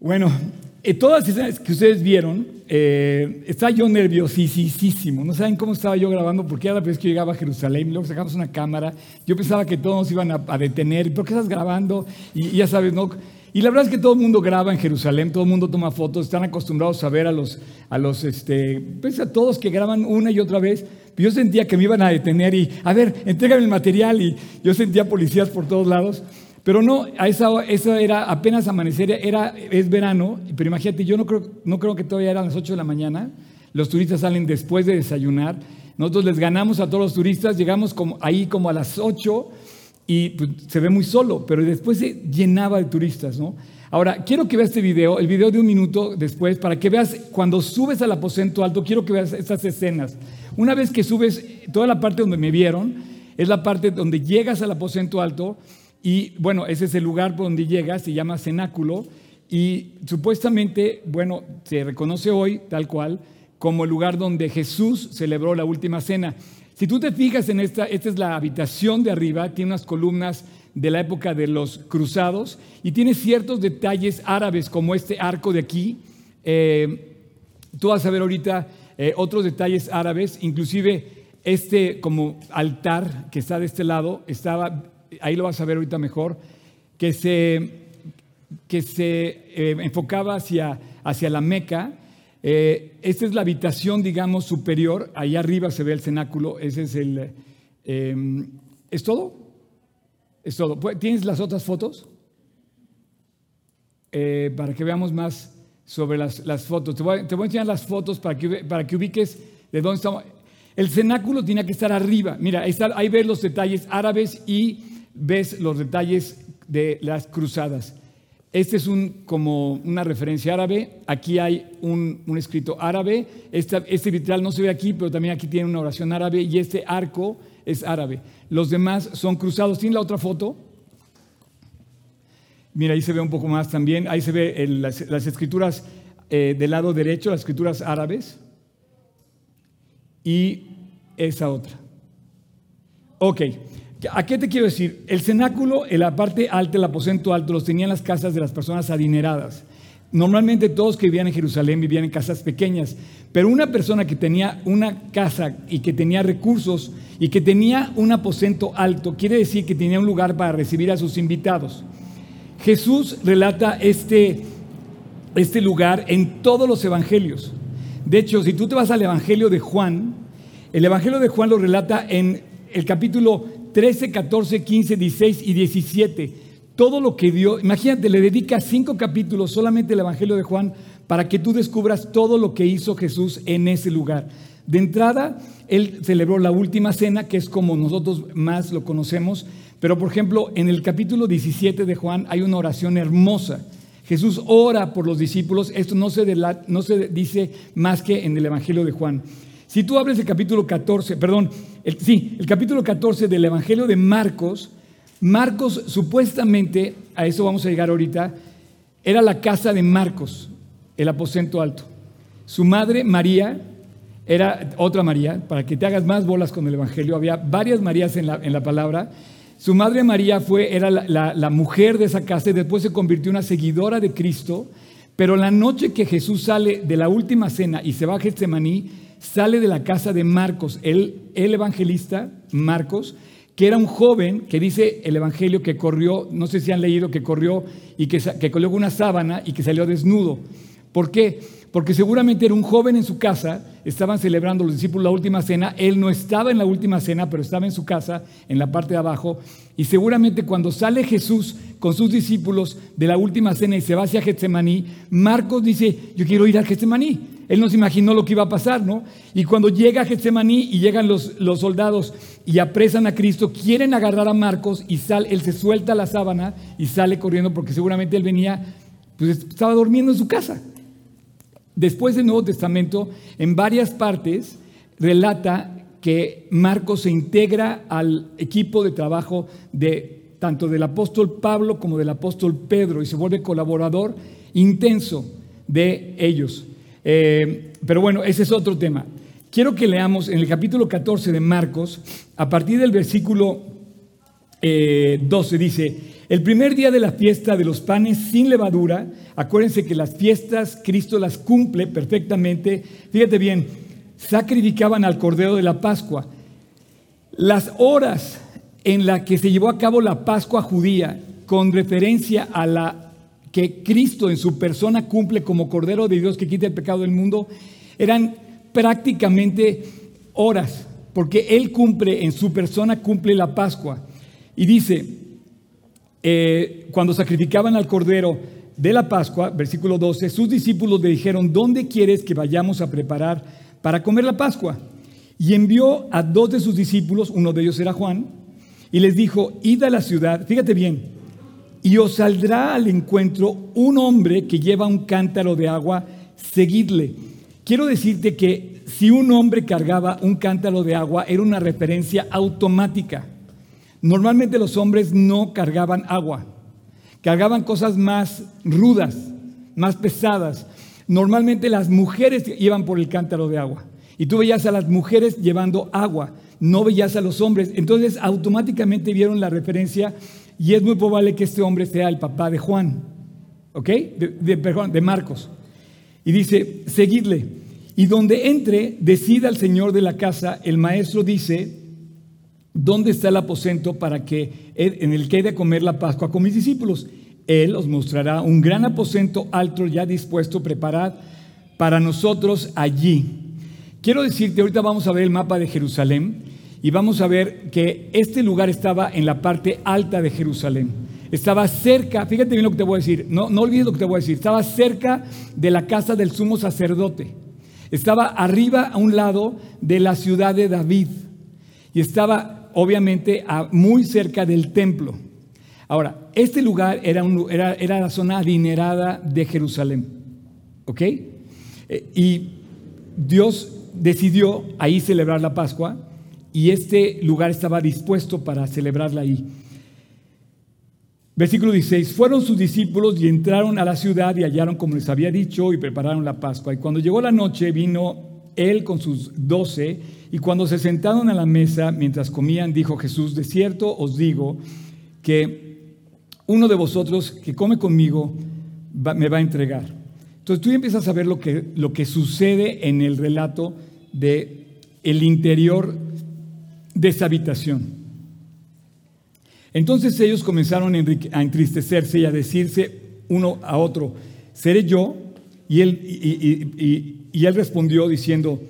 Bueno, eh, todas esas que ustedes vieron, eh, estaba yo nerviosísimo. No saben cómo estaba yo grabando, porque era la vez que llegaba a Jerusalén, luego sacamos una cámara. Yo pensaba que todos nos iban a, detener. ¿Por qué estás grabando? Y, ya sabes, ¿no? Y la verdad es que todo el mundo graba en Jerusalén, todo el mundo toma fotos, están acostumbrados a ver a los, a los, este, pues a todos que graban una y otra vez. Yo sentía que me iban a detener y, a ver, entrégame el material y yo sentía policías por todos lados. Pero no, a esa, era apenas amanecer, era, es verano, pero imagínate, yo no creo, no creo que todavía eran las 8 de la mañana, los turistas salen después de desayunar, nosotros les ganamos a todos los turistas, llegamos como, ahí como a las 8 y pues, se ve muy solo, pero después se llenaba de turistas, ¿no? Ahora, quiero que veas este video, el video de un minuto después, para que veas cuando subes al aposento alto, quiero que veas estas escenas. Una vez que subes, toda la parte donde me vieron, es la parte donde llegas al aposento alto y bueno, ese es el lugar donde llega, se llama cenáculo y supuestamente, bueno, se reconoce hoy tal cual como el lugar donde Jesús celebró la última cena. Si tú te fijas en esta, esta es la habitación de arriba, tiene unas columnas de la época de los cruzados y tiene ciertos detalles árabes como este arco de aquí. Eh, tú vas a ver ahorita eh, otros detalles árabes, inclusive este como altar que está de este lado estaba ahí lo vas a ver ahorita mejor, que se, que se eh, enfocaba hacia, hacia la Meca. Eh, esta es la habitación, digamos, superior. Ahí arriba se ve el cenáculo. Ese es el. Em, ¿Es todo? Es todo. Pues, ¿Tienes las otras fotos? Eh, para que veamos más sobre las, las fotos. Te voy, te voy, a enseñar las fotos para que, para que ubiques de dónde estamos. El cenáculo tenía que estar arriba. Mira, ahí, está, ahí ves los detalles árabes y ves los detalles de las cruzadas. Este es un, como una referencia árabe. Aquí hay un, escrito árabe. Este, este, vitral no se ve aquí, pero también aquí tiene una oración árabe y este arco es árabe. Los demás son cruzados. ¿Tiene la otra foto? Mira, ahí se ve un poco más también. Ahí se ve las, escrituras eh, del lado derecho, las escrituras árabes. Y esa otra. Ok. ¿A qué te quiero decir? El cenáculo, en la parte alta, el aposento alto, los tenían las casas de las personas adineradas. Normalmente todos que vivían en Jerusalén vivían en casas pequeñas, pero una persona que tenía una casa y que tenía recursos y que tenía un aposento alto, quiere decir que tenía un lugar para recibir a sus invitados. Jesús relata este, este lugar en todos los evangelios. De hecho, si tú te vas al Evangelio de Juan, el Evangelio de Juan lo relata en el capítulo 13, 14, 15, 16 y 17. Todo lo que dio, imagínate, le dedica cinco capítulos solamente el Evangelio de Juan para que tú descubras todo lo que hizo Jesús en ese lugar. De entrada, él celebró la última cena, que es como nosotros más lo conocemos, pero por ejemplo, en el capítulo 17 de Juan hay una oración hermosa. Jesús ora por los discípulos, esto no se, no se dice más que en el Evangelio de Juan. Si tú abres el capítulo 14, perdón, sí, el capítulo 14 del Evangelio de Marcos, Marcos supuestamente, a eso vamos a llegar ahorita, era la casa de Marcos, el aposento alto. Su madre, María, era otra María, para que te hagas más bolas con el Evangelio, había varias Marías en la, en la palabra. Su madre María fue, era la, la, mujer de esa casa y después se convirtió en una seguidora de Cristo. Pero la noche que Jesús sale de la última cena y se va a Getsemaní, sale de la casa de Marcos, el, el evangelista Marcos, que era un joven que dice el Evangelio que corrió, no sé si han leído, que corrió y que, que colgó una sábana y que salió desnudo. ¿Por qué? Porque seguramente era un joven en su casa, estaban celebrando los discípulos la última cena, él no estaba en la última cena, pero estaba en su casa, en la parte de abajo, y seguramente cuando sale Jesús con sus discípulos de la última cena y se va hacia Getsemaní, Marcos dice, yo quiero ir a Getsemaní. Él no se imaginó lo que iba a pasar, ¿no? Y cuando llega a Getsemaní y llegan los, soldados y apresan a Cristo, quieren agarrar a Marcos y sale, él se suelta la sábana y sale corriendo porque seguramente él venía, pues estaba durmiendo en su casa. Después del Nuevo Testamento, en varias partes, relata que Marcos se integra al equipo de trabajo de tanto del apóstol Pablo como del apóstol Pedro y se vuelve colaborador intenso de ellos. Eh, pero bueno, ese es otro tema. Quiero que leamos en el capítulo 14 de Marcos, a partir del versículo 12, eh, dice, El primer día de la fiesta de los panes sin levadura, acuérdense que las fiestas Cristo las cumple perfectamente. Fíjate bien, sacrificaban al Cordero de la Pascua. Las horas en las que se llevó a cabo la Pascua judía, con referencia a la que Cristo en su persona cumple como Cordero de Dios que quita el pecado del mundo, eran prácticamente horas, porque Él cumple en su persona, cumple la Pascua. Y dice, eh, cuando sacrificaban al Cordero de la Pascua, versículo 12, sus discípulos le dijeron, ¿dónde quieres que vayamos a preparar para comer la Pascua? Y envió a dos de sus discípulos, uno de ellos era Juan, y les dijo, id a la ciudad, fíjate bien, y os saldrá al encuentro un hombre que lleva un cántaro de agua, seguidle. Quiero decirte que si un hombre cargaba un cántaro de agua era una referencia automática. Normalmente los hombres no cargaban agua, cargaban cosas más rudas, más pesadas. Normalmente las mujeres iban por el cántaro de agua y tú veías a las mujeres llevando agua, no veías a los hombres. Entonces automáticamente vieron la referencia y es muy probable que este hombre sea el papá de Juan, ¿ok? De, Marcos. Y dice, seguidle. Y donde entre, decida el señor de la casa, el maestro dice, ¿dónde está el aposento para que en el que he de comer la Pascua con mis discípulos? Él os mostrará un gran aposento alto ya dispuesto, preparad para nosotros allí. Quiero decirte, ahorita vamos a ver el mapa de Jerusalén y vamos a ver que este lugar estaba en la parte alta de Jerusalén. Estaba cerca, fíjate bien lo que te voy a decir, no, no olvides lo que te voy a decir, estaba cerca de la casa del sumo sacerdote. Estaba arriba a un lado de la ciudad de David y estaba obviamente muy cerca del templo. Ahora, este lugar era, era, era la zona adinerada de Jerusalén. ¿Ok? Eh, y Dios decidió ahí celebrar la Pascua y este lugar estaba dispuesto para celebrarla ahí. Versículo 16, fueron sus discípulos y entraron a la ciudad y hallaron como les había dicho y prepararon la Pascua. Y cuando llegó la noche vino él con sus doce y cuando se sentaron a la mesa mientras comían, dijo Jesús, de cierto os digo que uno de vosotros que come conmigo me va a entregar. Entonces tú empiezas a ver lo que, lo que sucede en el relato de el interior de esa habitación. Entonces ellos comenzaron a entristecerse y a decirse uno a otro, ¿seré yo? Y él, y, él respondió diciendo,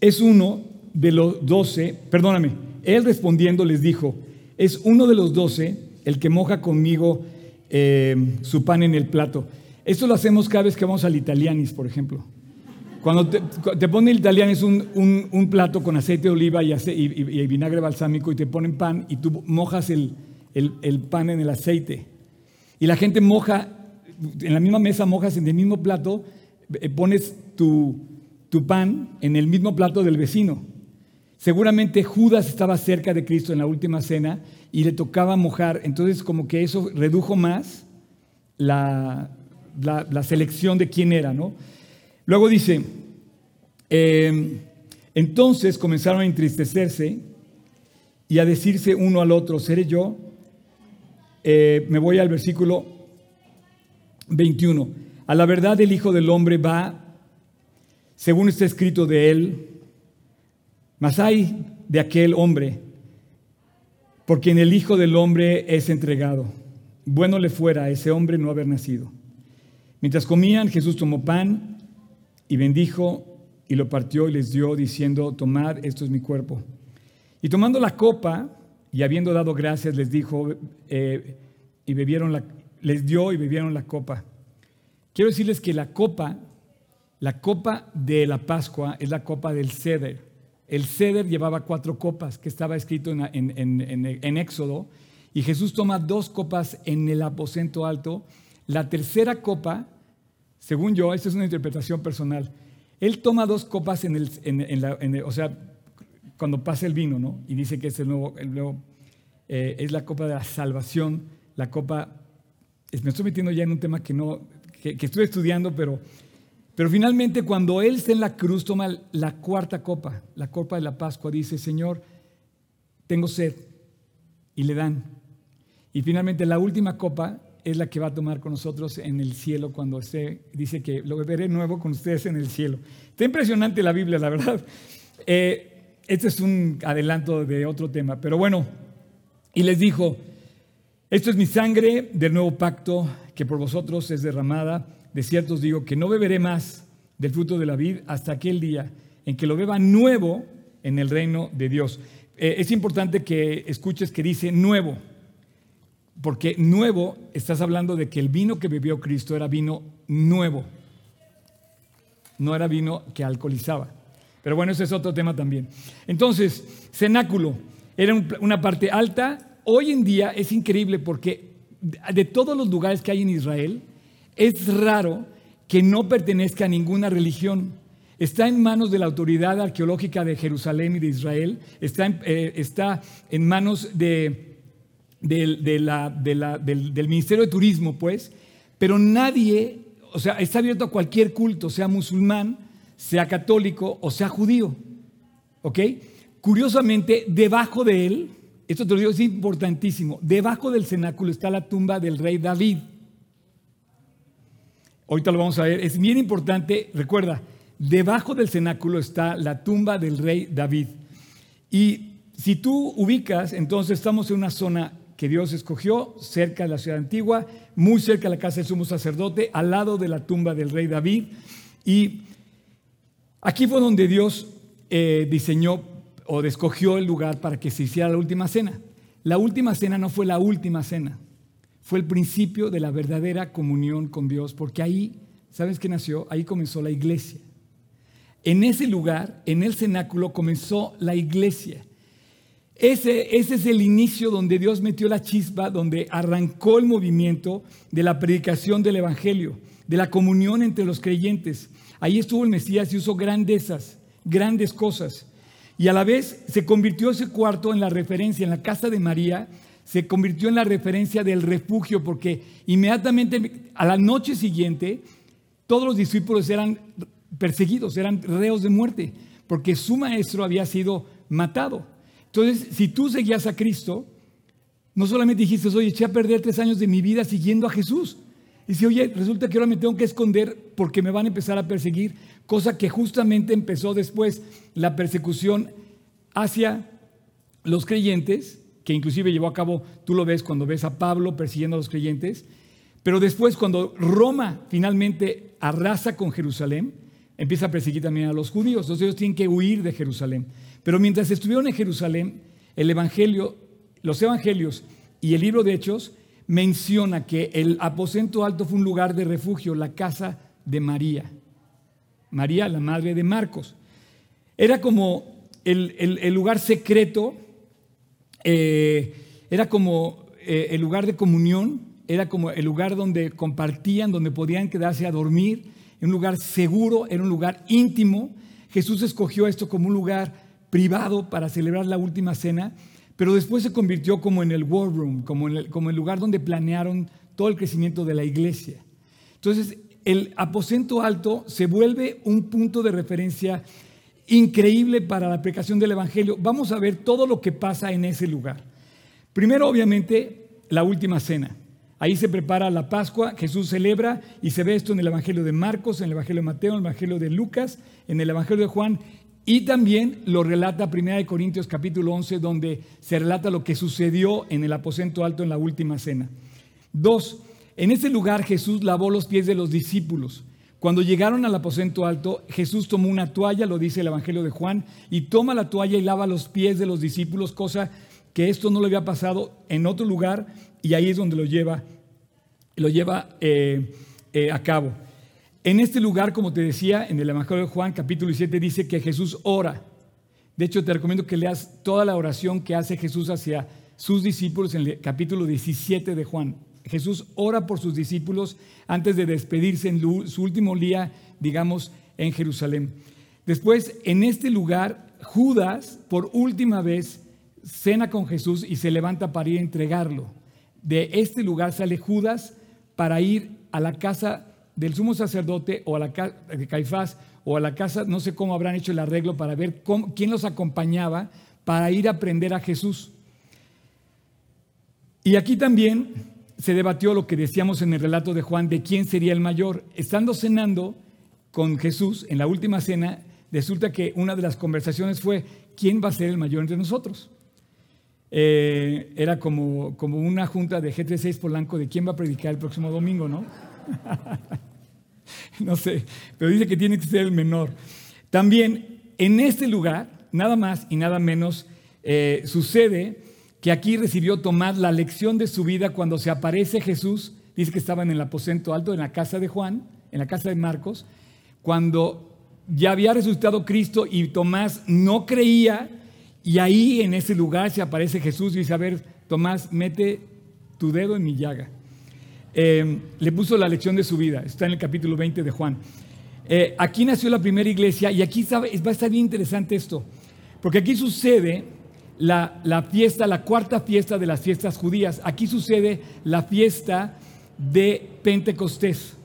es uno de los doce, perdóname, él respondiendo les dijo, es uno de los doce el que moja conmigo eh, su pan en el plato. Esto lo hacemos cada vez que vamos al Italianis, por ejemplo. Cuando te, te pone el italiano es un, un, plato con aceite de oliva y, y, vinagre balsámico y te ponen pan y tú mojas el, el, el, pan en el aceite. Y la gente moja, en la misma mesa mojas en el mismo plato, eh, pones tu, tu pan en el mismo plato del vecino. Seguramente Judas estaba cerca de Cristo en la última cena y le tocaba mojar, entonces como que eso redujo más la, la, selección de quién era, ¿no? Luego dice, em, entonces comenzaron a entristecerse y a decirse uno al otro, ¿seré yo? Eh, me voy al versículo 21. A la verdad el Hijo del Hombre va, según está escrito de él, mas hay de aquel hombre, porque en el Hijo del Hombre es entregado. Bueno le fuera a ese hombre no haber nacido. Mientras comían, Jesús tomó pan y bendijo y lo partió y les dio diciendo, tomad, esto es mi cuerpo. Y tomando la copa y habiendo dado gracias, les dijo, eh, y bebieron la, les dio y bebieron la copa. Quiero decirles que la copa, la copa de la Pascua es la copa del ceder. El ceder llevaba cuatro copas, que estaba escrito en, en Éxodo, y Jesús toma dos copas en el aposento alto. La tercera copa según yo, esta es una interpretación personal, él toma dos copas en el, o sea, cuando pasa el vino, ¿no? Y dice que es el nuevo, eh, es la copa de la salvación, la copa, me estoy metiendo ya en un tema que no, que, estoy estudiando, pero, pero finalmente cuando él está en la cruz toma la cuarta copa, la copa de la Pascua, dice, Señor, tengo sed, y le dan. Y finalmente la última copa es la que va a tomar con nosotros en el cielo cuando se dice que lo beberé nuevo con ustedes en el cielo. Está impresionante la Biblia, la verdad. Eh, este es un adelanto de otro tema, pero bueno, y les dijo, esto es mi sangre del nuevo pacto que por vosotros es derramada. De cierto os digo que no beberé más del fruto de la vid hasta aquel día en que lo beba nuevo en el reino de Dios. Eh, es importante que escuches que dice nuevo, porque nuevo estás hablando de que el vino que bebió Cristo era vino nuevo, no era vino que alcoholizaba. Pero bueno, ese es otro tema también. Entonces, cenáculo era una parte alta. Hoy en día es increíble porque de todos los lugares que hay en Israel, es raro que no pertenezca a ninguna religión. Está en manos de la autoridad arqueológica de Jerusalén y de Israel, está en, eh, está en manos del Ministerio de Turismo, pues, pero nadie, o sea, está abierto a cualquier culto, sea musulmán, sea católico o sea judío. ¿Ok? Curiosamente, debajo de él, esto te lo digo, es importantísimo, debajo del cenáculo está la tumba del rey David. Ahorita lo vamos a ver, es bien importante, recuerda, debajo del cenáculo está la tumba del rey David. Y si tú ubicas, entonces estamos en una zona que Dios escogió, cerca de la ciudad antigua, muy cerca de la casa del sumo sacerdote, al lado de la tumba del rey David. Y aquí fue donde Dios eh, diseñó o escogió el lugar para que se hiciera la última cena. La última cena no fue la última cena fue el principio de la verdadera comunión con Dios, porque ahí, ¿sabes qué nació? Ahí comenzó la iglesia. En ese lugar, en el cenáculo, comenzó la iglesia. Ese, ese, es el inicio donde Dios metió la chispa, donde arrancó el movimiento de la predicación del Evangelio, de la comunión entre los creyentes. Ahí estuvo el Mesías y usó grandezas, grandes cosas. Y a la vez se convirtió ese cuarto en la referencia, en la casa de María, se convirtió en la referencia del refugio porque inmediatamente a la noche siguiente todos los discípulos eran perseguidos, eran reos de muerte, porque su maestro había sido matado. Entonces, si tú seguías a Cristo, no solamente dijiste, oye, eché a perder tres años de mi vida siguiendo a Jesús. Y si, oye, resulta que ahora me tengo que esconder porque me van a empezar a perseguir, cosa que justamente empezó después la persecución hacia los creyentes que inclusive llevó a cabo, tú lo ves cuando ves a Pablo persiguiendo a los creyentes, pero después cuando Roma finalmente arrasa con Jerusalén, empieza a perseguir también a los judíos, entonces ellos tienen que huir de Jerusalén. Pero mientras estuvieron en Jerusalén, el evangelio, los evangelios y el libro de Hechos menciona que el aposento alto fue un lugar de refugio, la casa de María. María, la madre de Marcos. Era como el, el lugar secreto eh, era como eh, el lugar de comunión, era como el lugar donde compartían, donde podían quedarse a dormir, un lugar seguro, era un lugar íntimo. Jesús escogió esto como un lugar privado para celebrar la última cena, pero después se convirtió como en el war room, como, en el, como el lugar donde planearon todo el crecimiento de la iglesia. Entonces, el aposento alto se vuelve un punto de referencia increíble para la aplicación del Evangelio. Vamos a ver todo lo que pasa en ese lugar. Primero, obviamente, la última cena. Ahí se prepara la Pascua, Jesús celebra y se ve esto en el Evangelio de Marcos, en el Evangelio de Mateo, en el Evangelio de Lucas, en el Evangelio de Juan y también lo relata 1 Corintios capítulo 11 donde se relata lo que sucedió en el aposento alto en la última cena. Dos, en ese lugar Jesús lavó los pies de los discípulos. Cuando llegaron al aposento alto, Jesús tomó una toalla, lo dice el Evangelio de Juan, y toma la toalla y lava los pies de los discípulos, cosa que esto no le había pasado en otro lugar, y ahí es donde lo lleva, lo lleva eh, eh, a cabo. En este lugar, como te decía, en el Evangelio de Juan, capítulo 7, dice que Jesús ora. De hecho, te recomiendo que leas toda la oración que hace Jesús hacia sus discípulos en el capítulo 17 de Juan. Jesús ora por sus discípulos antes de despedirse en su último día, digamos, en Jerusalén. Después, en este lugar, Judas, por última vez, cena con Jesús y se levanta para ir a entregarlo. De este lugar sale Judas para ir a la casa del sumo sacerdote o a la casa de Caifás o a la casa, no sé cómo habrán hecho el arreglo para ver quién los acompañaba para ir a prender a Jesús. Y aquí también se debatió lo que decíamos en el relato de Juan de quién sería el mayor. Estando cenando con Jesús en la última cena, resulta que una de las conversaciones fue, ¿quién va a ser el mayor entre nosotros? Eh, era como, como una junta de G36 Polanco de quién va a predicar el próximo domingo, ¿no? no sé, pero dice que tiene que ser el menor. También en este lugar, nada más y nada menos, eh, sucede que aquí recibió Tomás la lección de su vida cuando se aparece Jesús, dice que estaban en el aposento alto, en la casa de Juan, en la casa de Marcos, cuando ya había resucitado Cristo y Tomás no creía, y ahí en ese lugar se aparece Jesús y dice, a ver, Tomás, mete tu dedo en mi llaga. Em, le puso la lección de su vida, está en el capítulo 20 de Juan. Eh, aquí nació la primera iglesia y aquí va a estar bien interesante esto, porque aquí sucede la, la, fiesta, la cuarta fiesta de las fiestas judías. Aquí sucede la fiesta de Pentecostés.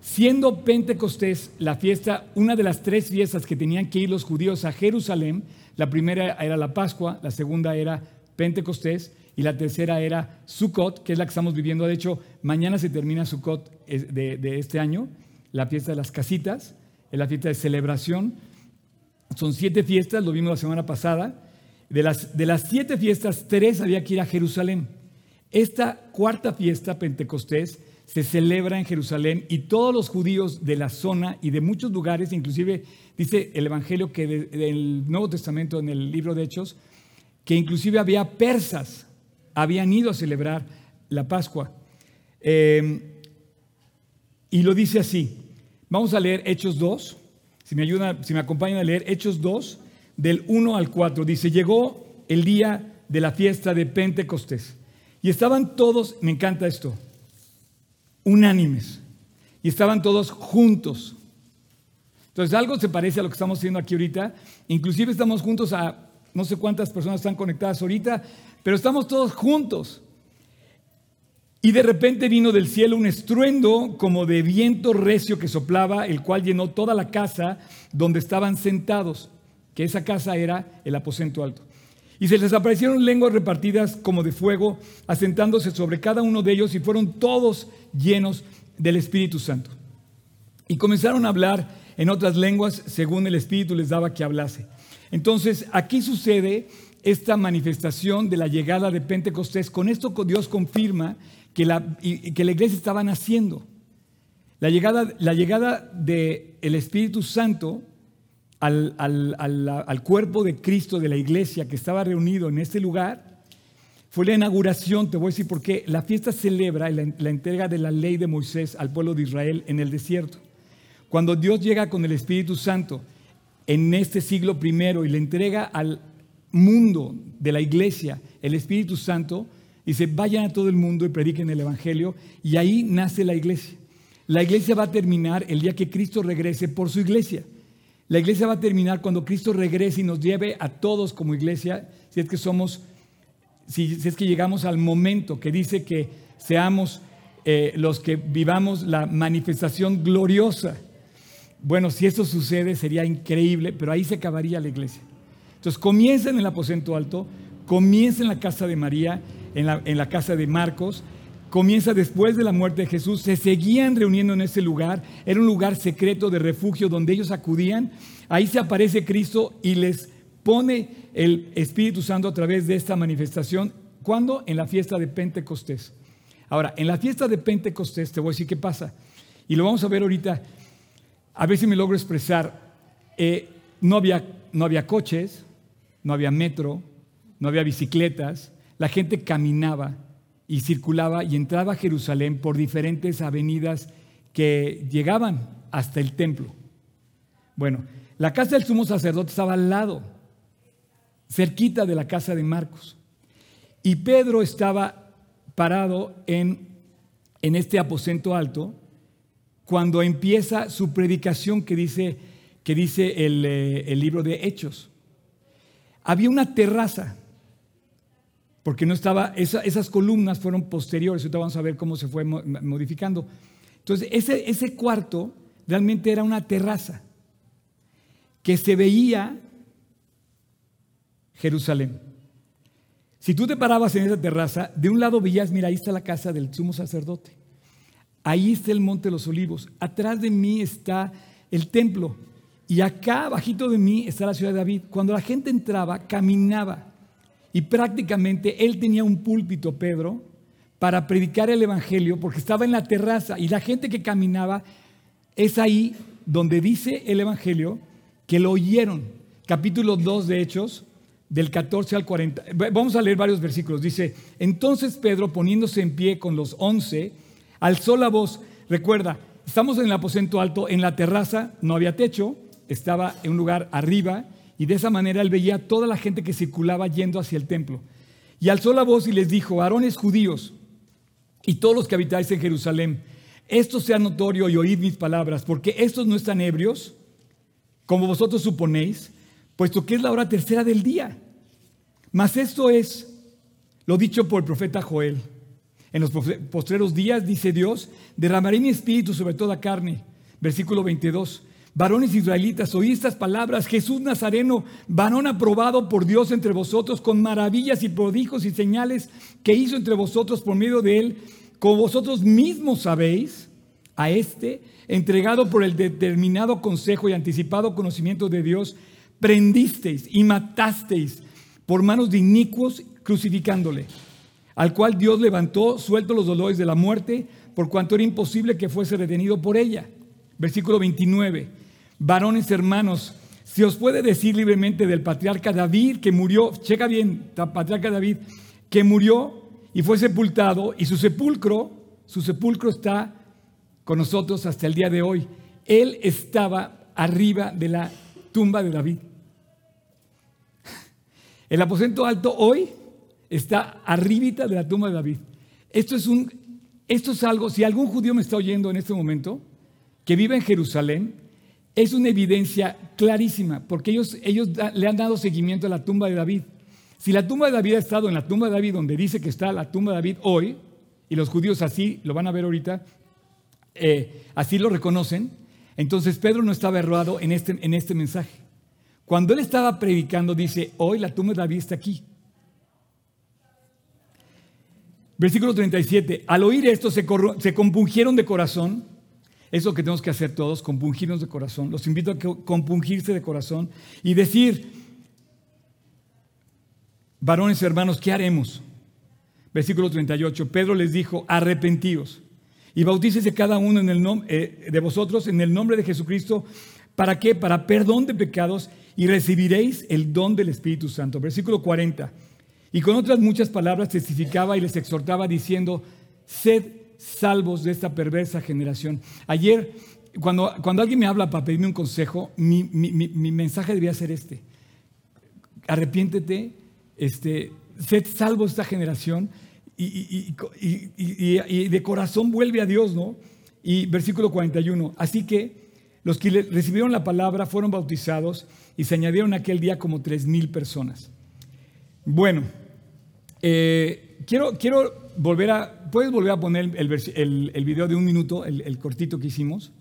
Siendo Pentecostés la fiesta, una de las tres fiestas que tenían que ir los judíos a Jerusalén, la primera era la Pascua, la segunda era Pentecostés y la tercera era Sukkot, que es la que estamos viviendo. De hecho, mañana se termina Sukkot de, de este año, la fiesta de las casitas, es la fiesta de celebración. Son siete fiestas, lo vimos la semana pasada. De las, de las siete fiestas, tres había que ir a Jerusalén. Esta cuarta fiesta, Pentecostés, se celebra en Jerusalén y todos los judíos de la zona y de muchos lugares, inclusive dice el Evangelio que del Nuevo Testamento, en el libro de Hechos, que inclusive había persas habían ido a celebrar la Pascua. Em, y lo dice así. Vamos a leer Hechos 2. Si me ayudan, si me acompañan a leer Hechos 2, del 1 al 4. Dice, llegó el día de la fiesta de Pentecostés. Y estaban todos, me encanta esto, unánimes. Y estaban todos juntos. Entonces algo se parece a lo que estamos haciendo aquí ahorita. Inclusive estamos juntos a no sé cuántas personas están conectadas ahorita, pero estamos todos juntos. Y de repente vino del cielo un estruendo como de viento recio que soplaba, el cual llenó toda la casa donde estaban sentados, que esa casa era el aposento alto. Y se les aparecieron lenguas repartidas como de fuego, asentándose sobre cada uno de ellos, y fueron todos llenos del Espíritu Santo. Y comenzaron a hablar en otras lenguas según el Espíritu les daba que hablase. Entonces, aquí sucede esta manifestación de la llegada de Pentecostés. Con esto Dios confirma que la, que la iglesia estaba naciendo. La llegada, la llegada del Espíritu Santo al, al, cuerpo de Cristo de la iglesia que estaba reunido en este lugar fue la inauguración, te voy a decir por qué. La fiesta celebra la, la entrega de la ley de Moisés al pueblo de Israel en el desierto. Cuando Dios llega con el Espíritu Santo en este siglo primero y le entrega al mundo de la iglesia el Espíritu Santo, dice, vayan a todo el mundo y prediquen el Evangelio, y ahí nace la iglesia. La iglesia va a terminar el día que Cristo regrese por su iglesia. La iglesia va a terminar cuando Cristo regrese y nos lleve a todos como iglesia, si es que somos, si, es que llegamos al momento que dice que seamos eh, los que vivamos la manifestación gloriosa. Bueno, si esto sucede sería increíble, pero ahí se acabaría la iglesia. Entonces comienza en el aposento alto, comienza en la casa de María, en la casa de Marcos, comienza después de la muerte de Jesús, se seguían reuniendo en ese lugar, era un lugar secreto de refugio donde ellos acudían, ahí se aparece Cristo y les pone el Espíritu Santo a través de esta manifestación. ¿Cuándo? En la fiesta de Pentecostés. Ahora, en la fiesta de Pentecostés, te voy a decir qué pasa. Y lo vamos a ver ahorita. A ver si me logro expresar. Eh, no, había, no había coches, no había metro, no había bicicletas, la gente caminaba y circulaba y entraba a Jerusalén por diferentes avenidas que llegaban hasta el templo. Bueno, la casa del sumo sacerdote estaba al lado, cerquita de la casa de Marcos. Y Pedro estaba parado en, en este aposento alto cuando empieza su predicación que dice, que dice el, eh, el libro de Hechos había una terraza, porque no estaba, esas columnas fueron posteriores, ahorita vamos a ver cómo se fue modificando. Entonces, ese, ese cuarto realmente era una terraza que se veía Jerusalén. Si tú te parabas en esa terraza, de un lado veías, mira, ahí está la casa del sumo sacerdote. Ahí está el monte de los olivos. Atrás de mí está el templo. Y acá, bajito de mí, está la ciudad de David. Cuando la gente entraba, caminaba. Y prácticamente él tenía un púlpito, Pedro, para predicar el Evangelio, porque estaba en la terraza. Y la gente que caminaba es ahí donde dice el Evangelio que lo oyeron. Capítulo 2 de Hechos, del 14 al 40. Vamos a leer varios versículos. Dice, entonces Pedro, poniéndose en pie con los once, alzó la voz. Recuerda, estamos en el aposento alto, en la terraza, no había techo, estaba en un lugar arriba, y de esa manera él veía toda la gente que circulaba yendo hacia el templo. Y alzó la voz y les dijo, varones judíos y todos los que habitáis en Jerusalén, esto sea notorio y oíd mis palabras, porque estos no están ebrios, como vosotros suponéis, puesto que es la hora tercera del día. Mas esto es lo dicho por el profeta Joel. En los postreros días, dice Dios, derramaré mi espíritu sobre toda carne. Versículo 22. Varones israelitas, oí estas palabras. Jesús Nazareno, varón aprobado por Dios entre vosotros, con maravillas y prodigios y señales que hizo entre vosotros por medio de él como vosotros mismos sabéis, a este, entregado por el determinado consejo y anticipado conocimiento de Dios, prendisteis y matasteis por manos de inicuos, crucificándole, al cual Dios levantó, suelto los dolores de la muerte, por cuanto era imposible que fuese retenido por ella. Versículo 29. Varones hermanos, si os puede decir libremente del patriarca David que murió, checa bien, patriarca David, que murió y fue sepultado y su sepulcro, su sepulcro está con nosotros hasta el día de hoy. Él estaba arriba de la tumba de David. El aposento alto hoy está arribita de la tumba de David. Esto es un esto es algo, si algún judío me está oyendo en este momento, que vive en Jerusalén, es una evidencia clarísima, porque ellos, ellos le han dado seguimiento a la tumba de David. Si la tumba de David ha estado en la tumba de David, donde dice que está la tumba de David hoy, y los judíos así lo van a ver ahorita, eh, así lo reconocen, entonces Pedro no estaba errado en este, en este mensaje. Cuando él estaba predicando, dice, hoy la tumba de David está aquí. Versículo 37, al oír esto se, se compungieron de corazón. Eso que tenemos que hacer todos, compungirnos de corazón. Los invito a compungirse de corazón y decir, varones hermanos, ¿qué haremos? Versículo 38, Pedro les dijo, arrepentíos y bautícese cada uno en el eh, de vosotros en el nombre de Jesucristo. ¿Para qué? Para perdón de pecados y recibiréis el don del Espíritu Santo. Versículo 40. Y con otras muchas palabras testificaba y les exhortaba diciendo, sed salvos de esta perversa generación. Ayer, cuando, cuando alguien me habla para pedirme un consejo, mi, mi mensaje debería ser este. Arrepiéntete este, sed salvo esta generación y, de corazón vuelve a Dios, ¿no? Y versículo 41, así que los que recibieron la palabra fueron bautizados y se añadieron aquel día como tres mil personas. Bueno, eh, quiero, quiero volver a, ¿puedes volver a poner el, el, video de un minuto, el, cortito que hicimos?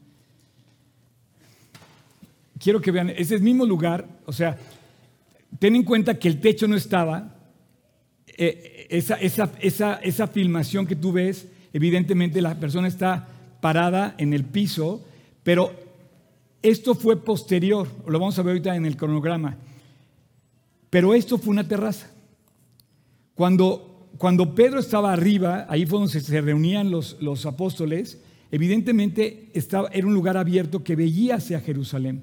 Quiero que vean, ese mismo lugar, o sea, ten en cuenta que el techo no estaba. Eh, esa, esa, filmación que tú ves, evidentemente la persona está parada en el piso, pero esto fue posterior, lo vamos a ver ahorita en el cronograma. Pero esto fue una terraza. Cuando, cuando Pedro estaba arriba, ahí fue donde se reunían los, los apóstoles, evidentemente estaba, era un lugar abierto que veía hacia Jerusalén.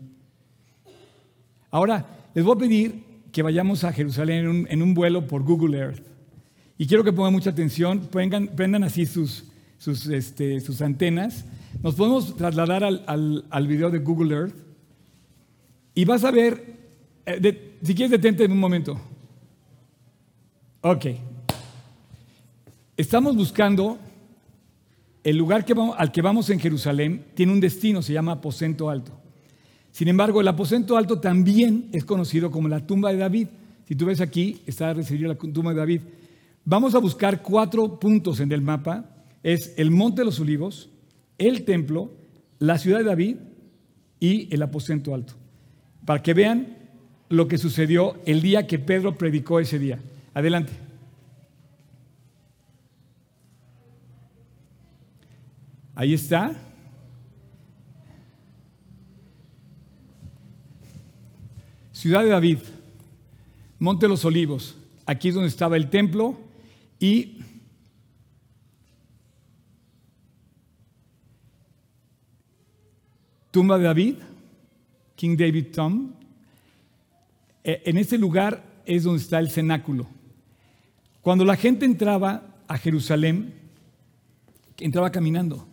Ahora, les voy a pedir que vayamos a Jerusalén en un, vuelo por Google Earth. Y quiero que pongan mucha atención, prendan así sus, sus, este, sus antenas. Nos podemos trasladar al, al, video de Google Earth y vas a ver, eh, si quieres detente en un momento. Ok. Estamos buscando el lugar al que vamos en Jerusalén, tiene un destino, se llama Aposento Alto. Sin embargo, el aposento alto también es conocido como la tumba de David. Si tú ves aquí, está recibir la tumba de David. Vamos a buscar cuatro puntos en el mapa. Es el Monte de los Olivos, el templo, la ciudad de David y el aposento alto. Para que vean lo que sucedió el día que Pedro predicó ese día. Adelante. Ahí está. Ciudad de David, Monte de los Olivos. Aquí es donde estaba el templo y tumba de David, King David Tomb. Eh, en ese lugar es donde está el cenáculo. Cuando la gente entraba a Jerusalén, entraba caminando.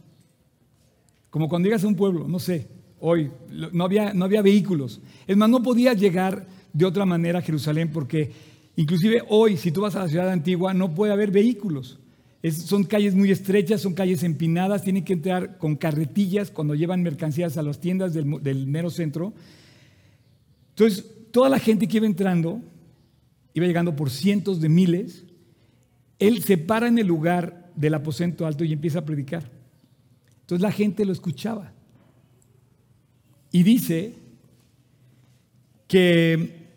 Como cuando llegas a un pueblo, no sé, hoy no había, no había vehículos. Es más, no podía llegar de otra manera a Jerusalén porque inclusive hoy, si tú vas a la ciudad antigua, no puede haber vehículos. son calles muy estrechas, son calles empinadas, tienen que entrar con carretillas cuando llevan mercancías a las tiendas del, del mero centro. Entonces, toda la gente que iba entrando, iba llegando por cientos de miles, él se para en el lugar del aposento alto y empieza a predicar. Entonces la gente lo escuchaba. Y dice que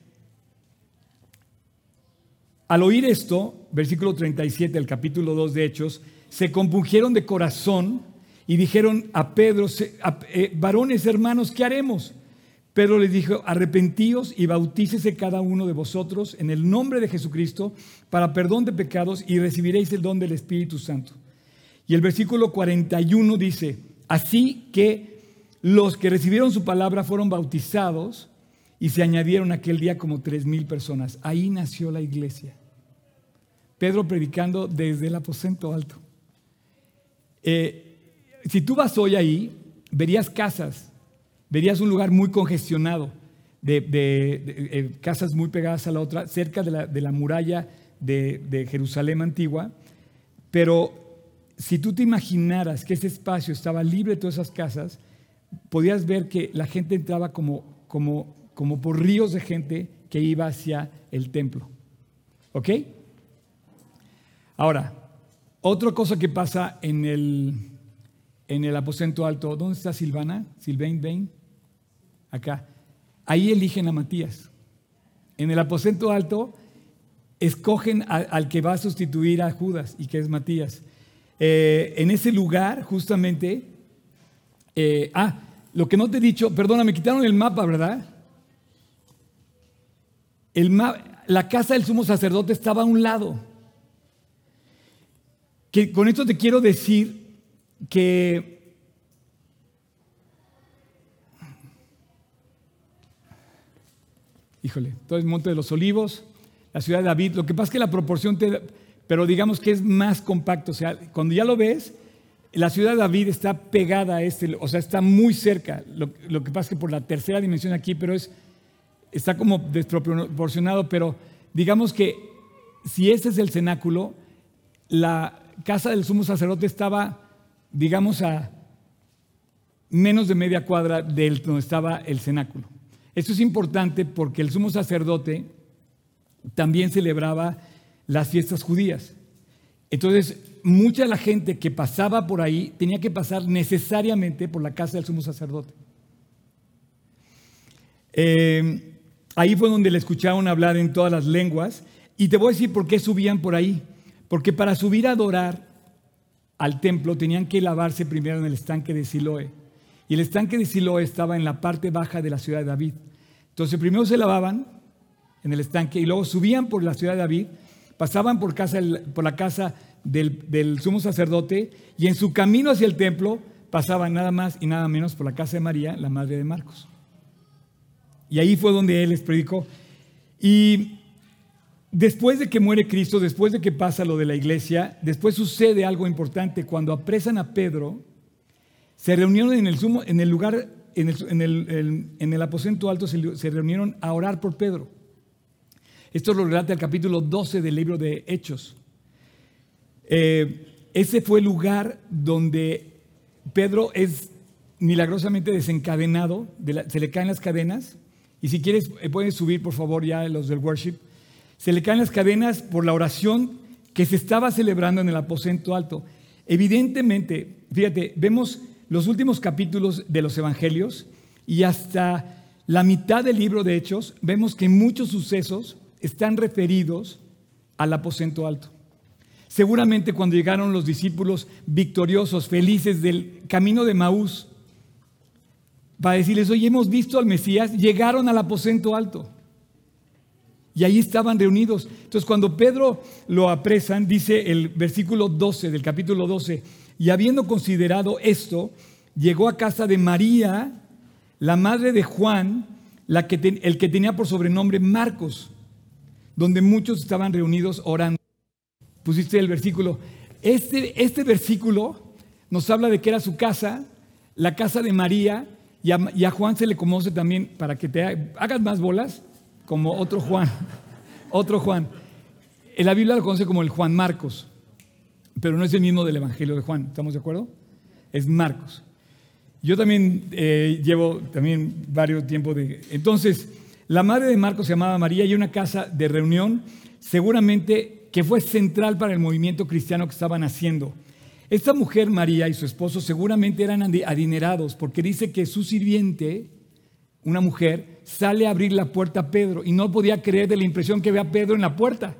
al oír esto, versículo 37 del capítulo 2 de Hechos, se compungieron de corazón y dijeron a Pedro, eh, varones hermanos, ¿qué haremos? Pedro les dijo, arrepentíos y bautícese cada uno de vosotros en el nombre de Jesucristo para perdón de pecados y recibiréis el don del Espíritu Santo. Y el versículo 41 dice, así que los que recibieron su palabra fueron bautizados y se añadieron aquel día como tres mil personas. Ahí nació la iglesia. Pedro predicando desde el aposento alto. Eh, si tú vas hoy ahí, verías casas verías un lugar muy congestionado, de, eh, casas muy pegadas a la otra, cerca de la, muralla de, Jerusalén antigua, pero si tú te imaginaras que ese espacio estaba libre de todas esas casas, podías ver que la gente entraba como, como, como por ríos de gente que iba hacia el templo. ¿Ok? Ahora, otra cosa que pasa en el, en el aposento alto, ¿dónde está Silvana? Silvain Bain acá. Ahí eligen a Matías. En el aposento alto escogen al que va a sustituir a Judas y que es Matías. Eh, en ese lugar, justamente, eh, ah, lo que no te he dicho, perdona, me quitaron el mapa, ¿verdad? El la casa del sumo sacerdote estaba a un lado. Que con esto te quiero decir que híjole, todo el Monte de los Olivos, la ciudad de David. Lo que pasa es que la proporción, te, pero digamos que es más compacto. O sea, cuando ya lo ves, la ciudad de David está pegada a este, o sea, está muy cerca. Lo, que pasa es que por la tercera dimensión aquí, pero es, está como desproporcionado, pero digamos que si este es el cenáculo, la casa del sumo sacerdote estaba, digamos, a menos de media cuadra del donde estaba el cenáculo. Esto es importante porque el sumo sacerdote también celebraba las fiestas judías. Entonces, mucha la gente que pasaba por ahí tenía que pasar necesariamente por la casa del sumo sacerdote. Eh, ahí fue donde le escucharon hablar en todas las lenguas. Y te voy a decir por qué subían por ahí. Porque para subir a adorar al templo tenían que lavarse primero en el estanque de Siloé. Y el estanque de Siloé estaba en la parte baja de la ciudad de David. Entonces primero se lavaban en el estanque y luego subían por la ciudad de David, pasaban por, casa, por la casa del, sumo sacerdote y en su camino hacia el templo pasaban nada más y nada menos por la casa de María, la madre de Marcos. Y ahí fue donde él les predicó. Y después de que muere Cristo, después de que pasa lo de la iglesia, después sucede algo importante. Cuando apresan a Pedro, se reunieron en el, sumo, en el lugar, en el, en el, aposento alto, se, reunieron a orar por Pedro. Esto lo relata el capítulo 12 del libro de Hechos. Eh, ese fue el lugar donde Pedro es milagrosamente desencadenado, se le caen las cadenas, y si quieres eh, puedes subir por favor ya los del worship, se le caen las cadenas por la oración que se estaba celebrando en el aposento alto. Evidentemente, fíjate, vemos los últimos capítulos de los Evangelios y hasta la mitad del libro de Hechos, vemos que muchos sucesos están referidos al aposento alto. Seguramente cuando llegaron los discípulos victoriosos, felices del camino de Maús, para decirles, oye, hemos visto al Mesías, llegaron al aposento alto. Y ahí estaban reunidos. Entonces, cuando Pedro lo apresan, dice el versículo 12 del capítulo 12, y habiendo considerado esto, llegó a casa de María, la madre de Juan, la que el que tenía por sobrenombre Marcos, donde muchos estaban reunidos orando. Pusiste el versículo. Este, este versículo nos habla de que era su casa, la casa de María, y a, Juan se le conoce también, para que te hagas más bolas, como otro Juan. otro Juan. En la Biblia lo conoce como el Juan Marcos, pero no es el mismo del Evangelio de Juan, ¿estamos de acuerdo? Es Marcos. Yo también eh, llevo también varios tiempos de... Entonces, la madre de Marcos se llamaba María y una casa de reunión, seguramente que fue central para el movimiento cristiano que estaban haciendo. Esta mujer, María, y su esposo seguramente eran adinerados, porque dice que su sirviente, una mujer, sale a abrir la puerta a Pedro y no podía creer de la impresión que ve a Pedro en la puerta.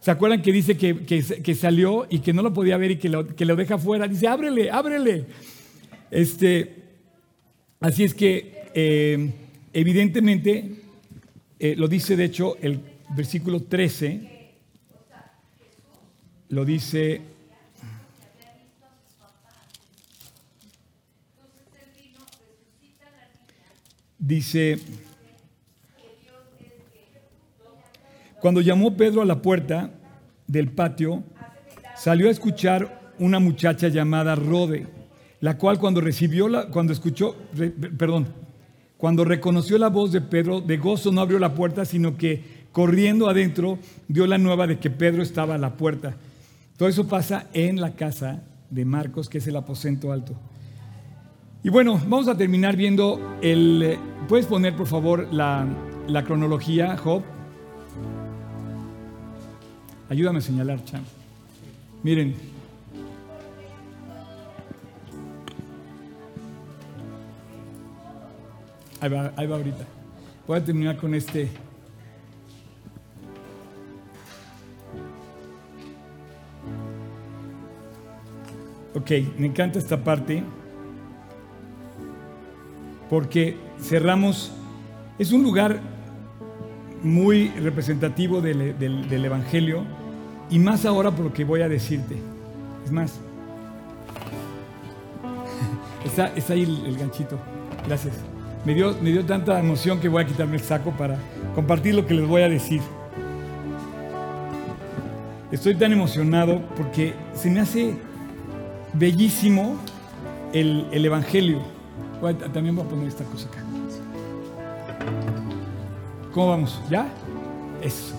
¿Se acuerdan que dice que, salió y que no lo podía ver y que lo, que lo deja fuera? Dice, ábrele, ábrele. Este, así es que, eh, evidentemente, eh, lo dice de hecho el versículo 13, lo dice Dice, cuando llamó Pedro a la puerta del patio, salió a escuchar una muchacha llamada Rode, la cual cuando recibió la, cuando escuchó, perdón, cuando reconoció la voz de Pedro, de gozo no abrió la puerta, sino que corriendo adentro dio la nueva de que Pedro estaba a la puerta. Todo eso pasa en la casa de Marcos, que es el aposento alto. Y bueno, vamos a terminar viendo el... ¿Puedes poner por favor la, cronología, Job? Ayúdame a señalar, Chan. Miren. Ahí va, ahí va ahorita. Voy a terminar con este. Ok, me encanta esta parte porque cerramos, es un lugar muy representativo del, Evangelio y más ahora por lo que voy a decirte. Es más, está, ahí el, ganchito. Gracias. Me dio, me dio tanta emoción que voy a quitarme el saco para compartir lo que les voy a decir. Estoy tan emocionado porque se me hace bellísimo el, el Evangelio también voy a poner esta cosa acá. ¿Cómo vamos? ¿Ya? Eso.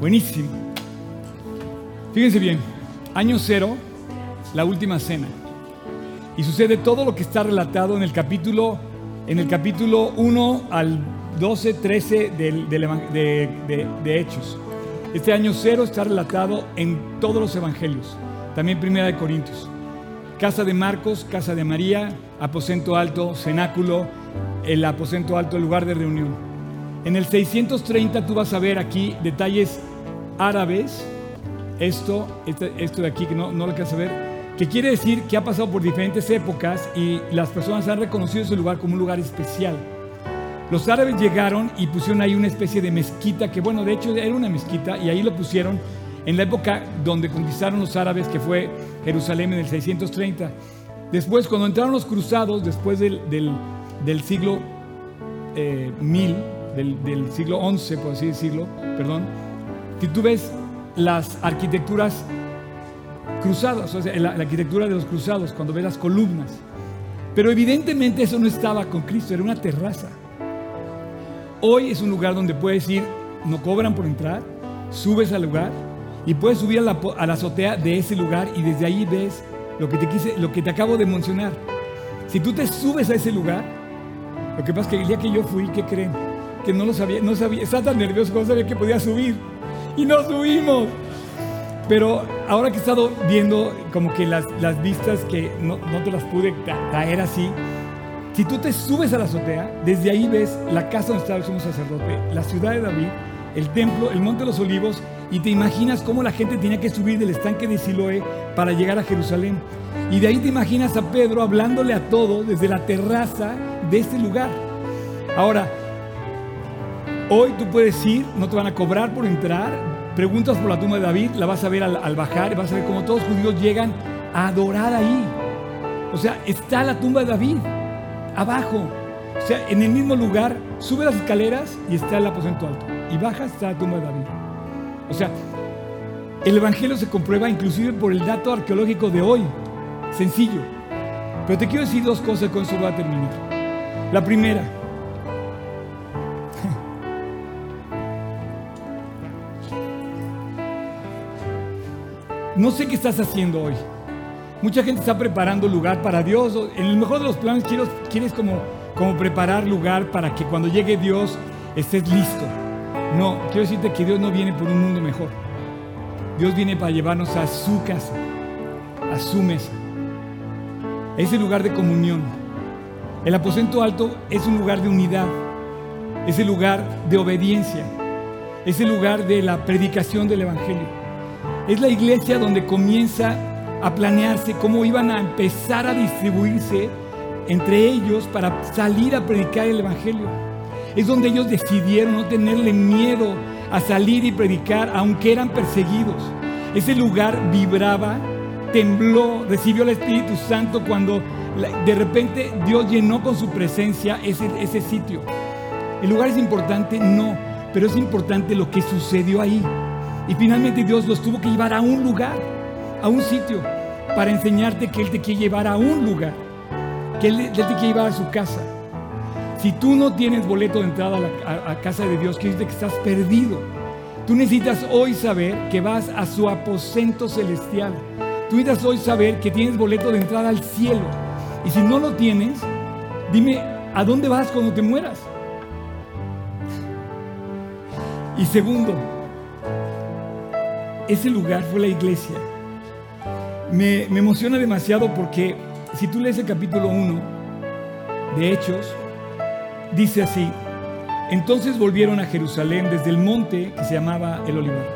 Buenísimo. Fíjense bien, año cero, la última cena. Y sucede todo lo que está relatado en el capítulo, en el capítulo 1 al 12, 13 de, de Hechos. Este año cero está relatado en todos los evangelios, también Primera de Corintios. Casa de Marcos, casa de María, aposento alto, cenáculo, el aposento alto, el lugar de reunión. En el 630 tú vas a ver aquí detalles árabes, esto, este, esto de aquí que no, no lo alcanzas a ver, que quiere decir que ha pasado por diferentes épocas y las personas han reconocido ese lugar como un lugar especial. Los árabes llegaron y pusieron ahí una especie de mezquita, que bueno, de hecho era una mezquita, y ahí lo pusieron en la época donde conquistaron los árabes, que fue Jerusalén en el 630. Después, cuando entraron los cruzados, después del, del, siglo eh, mil, del, siglo XI, por así decirlo, perdón, si tú ves las arquitecturas cruzadas, o sea, la, arquitectura de los cruzados, cuando ves las columnas. Pero evidentemente eso no estaba con Cristo, era una terraza. Hoy es un lugar donde puedes ir, no cobran por entrar, subes al lugar y puedes subir a la, a la azotea de ese lugar y desde ahí ves lo que te quise, lo que te acabo de mencionar. Si tú te subes a ese lugar, lo que pasa es que el día que yo fui, ¿qué creen? Que no lo sabía, no sabía, estaba tan nervioso que no sabía que podía subir. Y no subimos. Pero ahora que he estado viendo como que las, vistas que no, no te las pude caer así, si tú te subes a la azotea, desde ahí ves la casa donde estaba el sumo sacerdote, la ciudad de David, el templo, el monte de los olivos y te imaginas cómo la gente tenía que subir del estanque de Siloé para llegar a Jerusalén. Y de ahí te imaginas a Pedro hablándole a todo desde la terraza de este lugar. Ahora, hoy tú puedes ir, no te van a cobrar por entrar, preguntas por la tumba de David, la vas a ver al, bajar, vas a ver cómo todos los judíos llegan a adorar ahí. O sea, está la tumba de David abajo. O sea, en el mismo lugar, sube las escaleras y está el aposento alto. Y baja está la tumba de David. O sea, el Evangelio se comprueba inclusive por el dato arqueológico de hoy. Sencillo. Pero te quiero decir dos cosas, con eso voy a terminar. La primera, no sé qué estás haciendo hoy. Mucha gente está preparando lugar para Dios. En el mejor de los planes quieres, como, como preparar lugar para que cuando llegue Dios estés listo. No, quiero decirte que Dios no viene por un mundo mejor. Dios viene para llevarnos a su casa, a su mesa. Es el lugar de comunión. El aposento alto es un lugar de unidad. Es el lugar de obediencia. Es el lugar de la predicación del Evangelio. Es la iglesia donde comienza a planearse cómo iban a empezar a distribuirse entre ellos para salir a predicar el Evangelio. Es donde ellos decidieron no tenerle miedo a salir y predicar, aunque eran perseguidos. Ese lugar vibraba, tembló, recibió el Espíritu Santo cuando de repente Dios llenó con su presencia ese, ese sitio. ¿El lugar es importante? No, pero es importante lo que sucedió ahí. Y finalmente Dios los tuvo que llevar a un lugar, a un sitio, para enseñarte que Él te quiere llevar a un lugar, que Él, te quiere llevar a su casa. Si tú no tienes boleto de entrada a la casa de Dios, quiere decir que estás perdido. Tú necesitas hoy saber que vas a su aposento celestial. Tú necesitas hoy saber que tienes boleto de entrada al cielo. Y si no lo tienes, dime, ¿a dónde vas cuando te mueras? Y segundo, ese lugar fue la iglesia. Me, emociona demasiado porque si tú lees el capítulo 1 de Hechos, dice así, entonces volvieron a Jerusalén desde el monte que se llamaba el Olivar.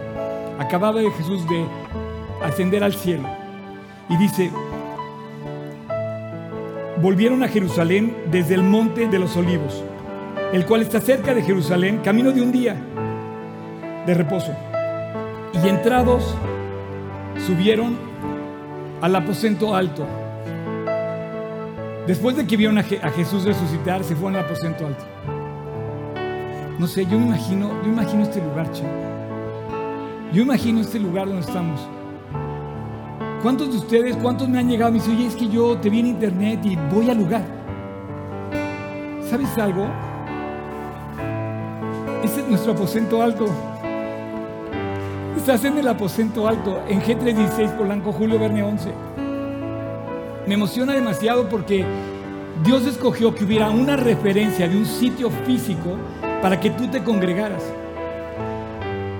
Acababa de Jesús de ascender al cielo. Y dice, volvieron a Jerusalén desde el monte de los olivos, el cual está cerca de Jerusalén, camino de un día de reposo. Y entrados, subieron al aposento alto. Después de que vieron a, Jesús resucitar, se fueron al aposento alto. No sé, yo me imagino, yo imagino este lugar, chico. Yo imagino este lugar donde estamos. ¿Cuántos de ustedes, cuántos me han llegado y me dicen, oye, es que yo te vi en internet y voy al lugar? ¿Sabes algo? Ese es nuestro aposento alto. Estás en el aposento alto, en G316 Polanco, Julio Verne 11. Me emociona demasiado porque Dios escogió que hubiera una referencia de un sitio físico para que tú te congregaras.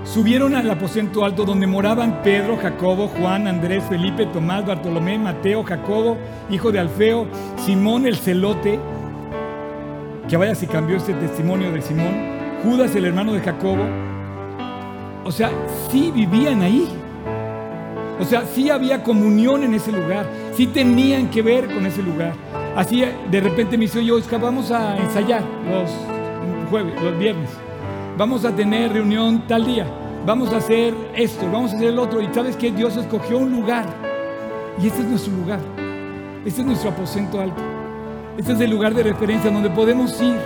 Subieron al aposento alto donde moraban Pedro, Jacobo, Juan, Andrés, Felipe, Tomás, Bartolomé, Mateo, Jacobo, hijo de Alfeo, Simón el celote, que vaya si cambió este testimonio de Simón, Judas el hermano de Jacobo, o sea, sí vivían ahí. O sea, sí había comunión en ese lugar. Sí tenían que ver con ese lugar. Así de repente me dice, yo, Oscar, vamos a ensayar los jueves, los viernes. Vamos a tener reunión tal día. Vamos a hacer esto, vamos a hacer el otro. Y sabes que Dios escogió un lugar. Y este es nuestro lugar. Este es nuestro aposento alto. Este es el lugar de referencia donde podemos ir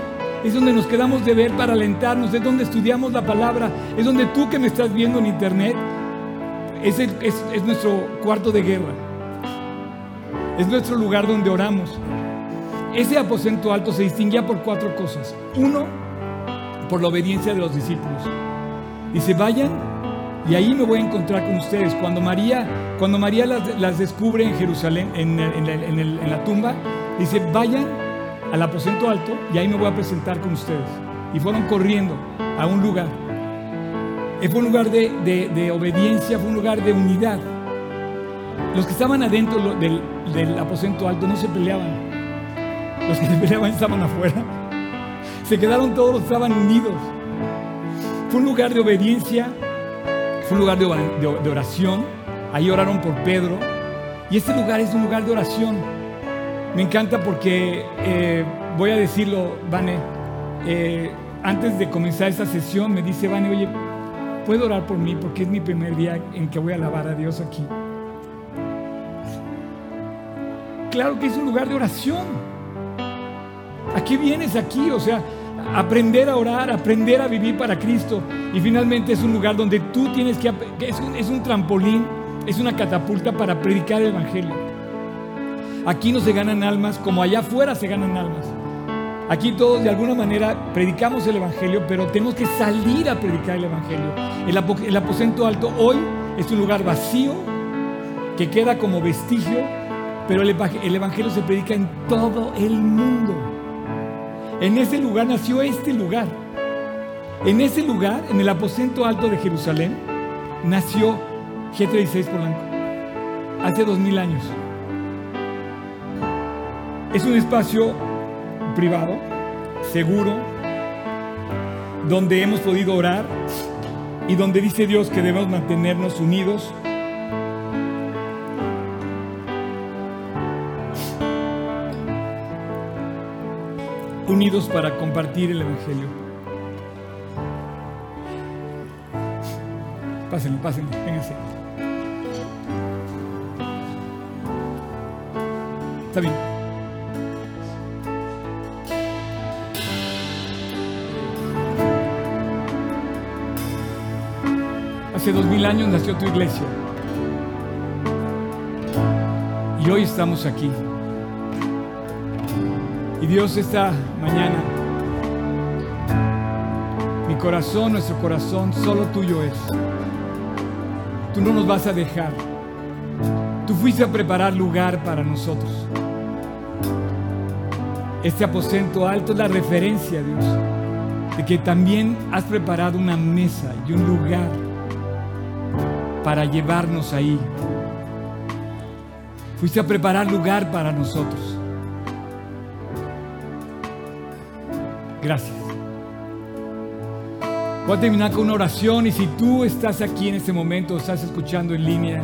es donde nos quedamos de ver para alentarnos, es donde estudiamos la palabra, es donde tú que me estás viendo en internet, es, es, nuestro cuarto de guerra, es nuestro lugar donde oramos. Ese aposento alto se distinguía por cuatro cosas. Uno, por la obediencia de los discípulos. Dice, vayan y ahí me voy a encontrar con ustedes. Cuando María, cuando María las, descubre en Jerusalén, en, en la tumba, dice, vayan al aposento alto y ahí me voy a presentar con ustedes. Y fueron corriendo a un lugar. Fue un lugar de, obediencia, fue un lugar de unidad. Los que estaban adentro del, del aposento alto no se peleaban. Los que se peleaban estaban afuera. Se quedaron todos, estaban unidos. Fue un lugar de obediencia, fue un lugar de, oración. Ahí oraron por Pedro. Y este lugar es un lugar de oración. Me encanta porque, eh, voy a decirlo, Vane, eh, antes de comenzar esta sesión me dice, Vane, oye, ¿puedo orar por mí? Porque es mi primer día en que voy a alabar a Dios aquí. Claro que es un lugar de oración. ¿A qué vienes aquí? O sea, aprender a orar, aprender a vivir para Cristo. Y finalmente es un lugar donde tú tienes que, es un trampolín, es una catapulta para predicar el Evangelio. Aquí no se ganan almas como allá afuera se ganan almas. Aquí todos de alguna manera predicamos el Evangelio, pero tenemos que salir a predicar el Evangelio. El, aposento alto hoy es un lugar vacío que queda como vestigio, pero el, el Evangelio se predica en todo el mundo. En ese lugar nació este lugar. En ese lugar, en el aposento alto de Jerusalén, nació G36 Polanco. Hace dos mil años. Es un espacio privado, seguro, donde hemos podido orar y donde dice Dios que debemos mantenernos unidos unidos para compartir el Evangelio. Pásenlo, pásenlo, vénganse. Está bien. Hace dos mil años nació tu iglesia. Y hoy estamos aquí. Y Dios esta mañana, mi corazón, nuestro corazón, solo tuyo es. Tú no nos vas a dejar. Tú fuiste a preparar lugar para nosotros. Este aposento alto es la referencia, Dios, de que también has preparado una mesa y un lugar para llevarnos ahí. Fuiste a preparar lugar para nosotros. Gracias. Voy a terminar con una oración y si tú estás aquí en este momento, estás escuchando en línea,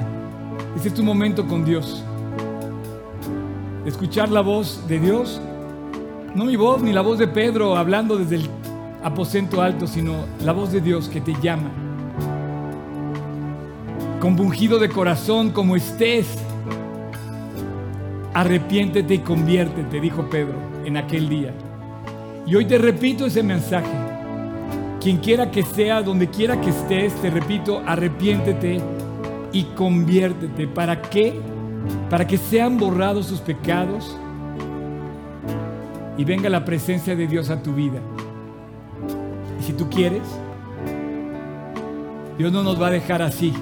este es tu momento con Dios. Escuchar la voz de Dios, no mi voz ni la voz de Pedro hablando desde el aposento alto, sino la voz de Dios que te llama. Compungido de corazón como estés, arrepiéntete y conviértete, dijo Pedro en aquel día. Y hoy te repito ese mensaje. Quien quiera que sea, donde quiera que estés, te repito, arrepiéntete y conviértete. ¿Para qué? Para que sean borrados tus pecados y venga la presencia de Dios a tu vida. Y si tú quieres, Dios no nos va a dejar así.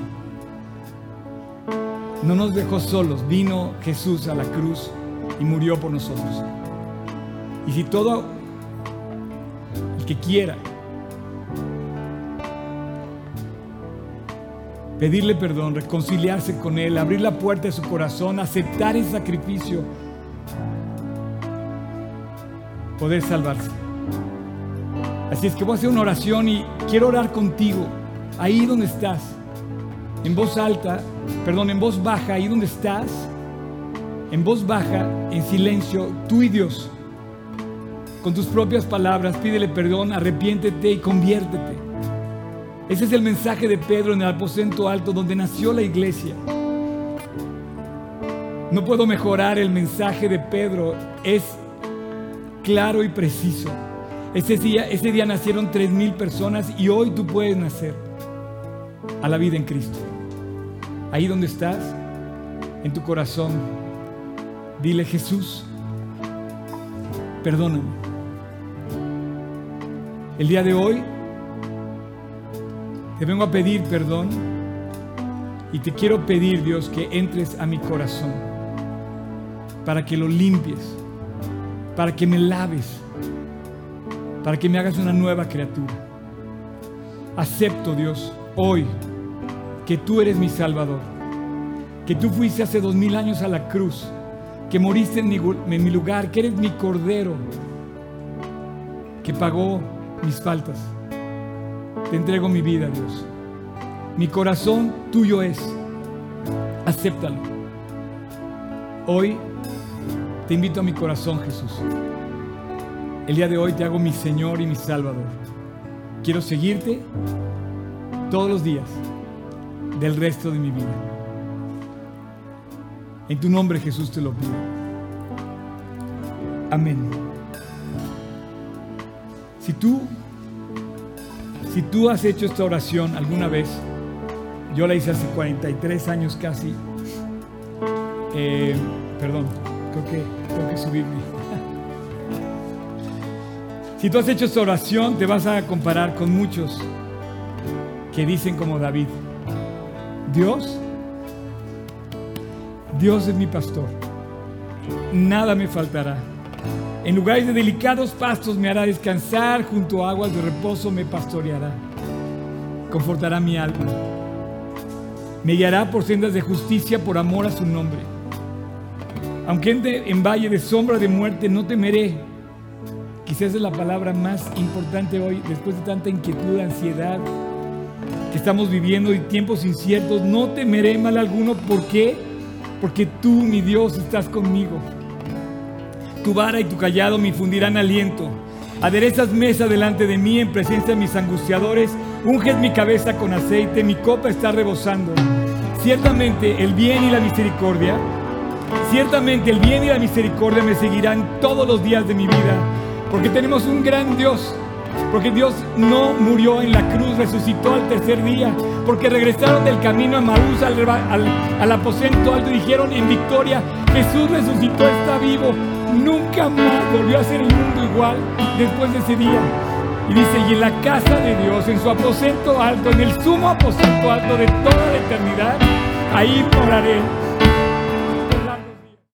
No nos dejó solos. Vino Jesús a la cruz y murió por nosotros. Y si todo que quiera. Pedirle perdón, reconciliarse con Él, abrir la puerta de su corazón, aceptar el sacrificio, poder salvarse. Así es que voy a hacer una oración y quiero orar contigo, ahí donde estás, en voz alta, perdón, en voz baja, ahí donde estás, en voz baja, en silencio, tú y Dios con tus propias palabras, pídele perdón, arrepiéntete y conviértete. Ese es el mensaje de Pedro en el aposento alto donde nació la iglesia. No puedo mejorar el mensaje de Pedro, es claro y preciso. Ese día, ese día nacieron tres mil personas y hoy tú puedes nacer a la vida en Cristo. Ahí donde estás, en tu corazón, dile Jesús, perdóname. El día de hoy te vengo a pedir perdón y te quiero pedir, Dios, que entres a mi corazón para que lo limpies, para que me laves, para que me hagas una nueva criatura. Acepto, Dios, hoy que tú eres mi Salvador, que tú fuiste hace dos mil años a la cruz, que moriste en mi, lugar, que eres mi Cordero, que pagó mis faltas. Te entrego mi vida, Dios. Mi corazón tuyo es. Acéptalo. Hoy te invito a mi corazón, Jesús. El día de hoy te hago mi Señor y mi Salvador. Quiero seguirte todos los días del resto de mi vida. En tu nombre, Jesús, te lo pido. Amén. Si tú, si tú has hecho esta oración alguna vez, yo la hice hace 43 años casi. Eh, perdón, creo que tengo que subirme. Si tú has hecho esta oración, te vas a comparar con muchos que dicen como David, Dios, Dios es mi pastor, nada me faltará. En lugares de delicados pastos me hará descansar, junto a aguas de reposo me pastoreará, confortará mi alma, me guiará por sendas de justicia por amor a su nombre. Aunque ande en valle de sombra de muerte, no temeré Quizás es la palabra más importante hoy, después de tanta inquietud, ansiedad que estamos viviendo y tiempos inciertos. No temeré mal alguno. ¿Por qué? Porque tú, mi Dios, estás conmigo. Tu vara y tu callado me infundirán aliento. Aderezas mesa delante de mí en presencia de mis angustiadores. Unges mi cabeza con aceite, mi copa está rebosando. Ciertamente el bien y la misericordia, ciertamente el bien y la misericordia me seguirán todos los días de mi vida porque tenemos un gran Dios. Porque Dios no murió en la cruz, resucitó al tercer día. Porque regresaron del camino a Maús al, aposento alto y dijeron en victoria, Jesús resucitó, está vivo. Nunca más volvió a ser el mundo igual después de ese día. Y dice, y en la casa de Dios, en su aposento alto, en el sumo aposento alto de toda la eternidad, ahí moraré